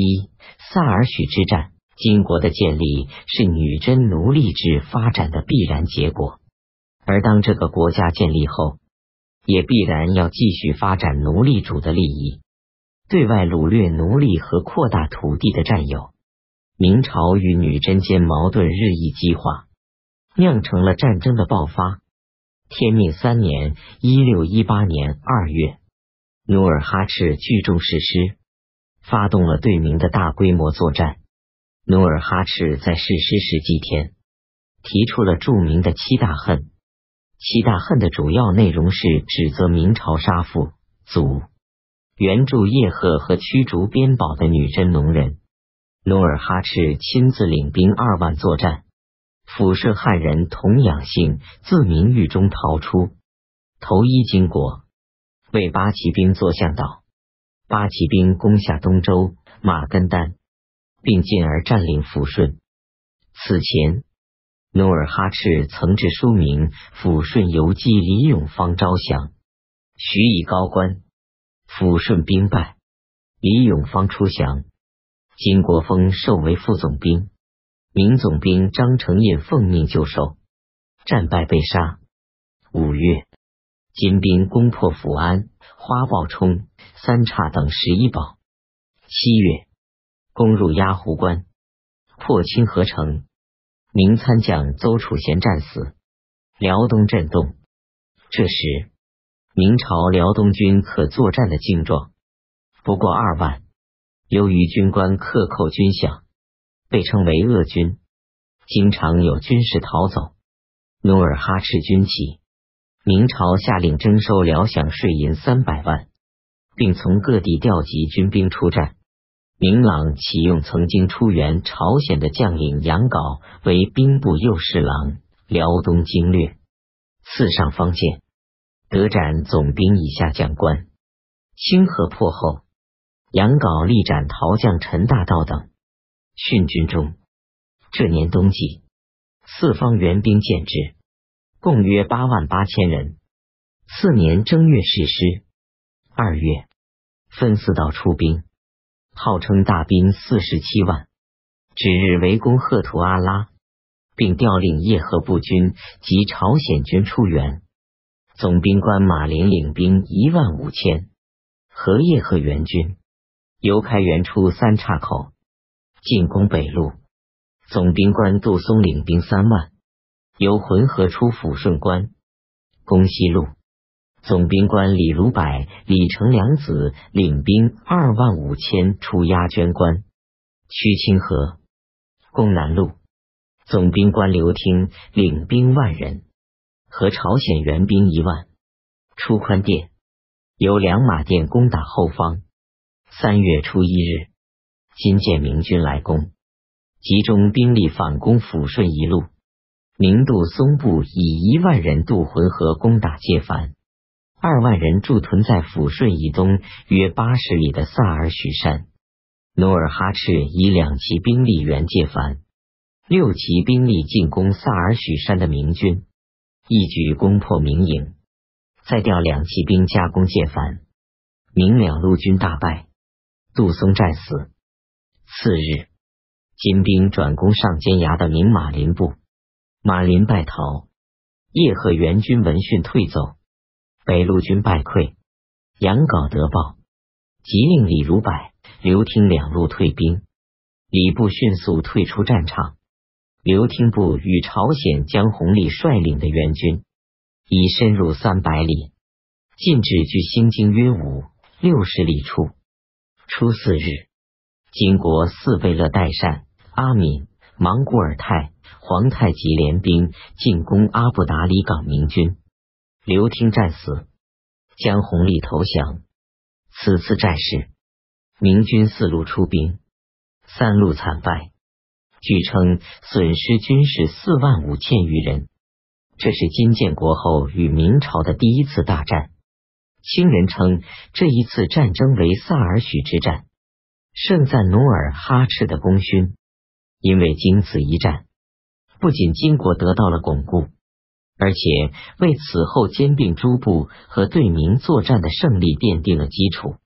一、萨尔许之战，金国的建立是女真奴隶制发展的必然结果，而当这个国家建立后，也必然要继续发展奴隶主的利益，对外掳掠奴隶和扩大土地的占有。明朝与女真间矛盾日益激化，酿成了战争的爆发。天命三年（一六一八年）二月，努尔哈赤聚众誓师，发动了对明的大规模作战。努尔哈赤在誓师时祭天，提出了著名的七大恨。七大恨的主要内容是指责明朝杀父祖、援助叶赫和驱逐边堡的女真农人。努尔哈赤亲自领兵二万作战，抚顺汉人童养性自明狱中逃出，投依金国，为八旗兵做向导。八旗兵攻下东周、马根丹，并进而占领抚顺。此前，努尔哈赤曾致书明抚顺游击李永芳招降，许以高官。抚顺兵败，李永芳出降。金国峰授为副总兵，明总兵张承业奉命就守，战败被杀。五月，金兵攻破福安、花豹冲、三岔等十一堡。七月，攻入鸭湖关，破清河城。明参将邹楚贤战死，辽东震动。这时，明朝辽东军可作战的劲壮不过二万。由于军官克扣军饷，被称为恶军，经常有军士逃走。努尔哈赤军起，明朝下令征收辽饷税银三百万，并从各地调集军兵出战。明朗启用曾经出援朝鲜的将领杨镐为兵部右侍郎，辽东经略，赐上方剑，得斩总兵以下将官。清河破后。杨镐力斩逃将陈大道等，殉军中。这年冬季，四方援兵建制，共约八万八千人。次年正月誓师，二月分四道出兵，号称大兵四十七万，指日围攻赫图阿拉，并调令叶赫部军及朝鲜军出援。总兵官马林领兵一万五千，和叶赫援军。由开原出三岔口进攻北路，总兵官杜松领兵三万；由浑河出抚顺关攻西路，总兵官李如柏、李成梁子领兵二万五千出鸭圈关驱清河攻南路，总兵官刘听领兵万人和朝鲜援兵一万出宽甸，由两马店攻打后方。三月初一日，金建明军来攻，集中兵力反攻抚顺一路。明杜松部以一万人渡浑河攻打界凡，二万人驻屯在抚顺以东约八十里的萨尔许山。努尔哈赤以两旗兵力援界凡，六旗兵力进攻萨尔许山的明军，一举攻破明营，再调两骑兵加攻界凡，明两路军大败。杜松战死。次日，金兵转攻上尖崖的明马林部，马林败逃。叶赫援军闻讯退走，北路军败溃。杨镐得报，即令李如柏、刘听两路退兵。李部迅速退出战场。刘听部与朝鲜江弘立率领的援军已深入三百里，进至距新京约五六十里处。初四日，金国四贝勒代善、阿敏、莽古尔泰、皇太极联兵进攻阿布达里港明军，刘听战死，江弘立投降。此次战事，明军四路出兵，三路惨败，据称损失军士四万五千余人。这是金建国后与明朝的第一次大战。清人称这一次战争为萨尔许之战，盛赞努尔哈赤的功勋。因为经此一战，不仅金国得到了巩固，而且为此后兼并诸部和对明作战的胜利奠定了基础。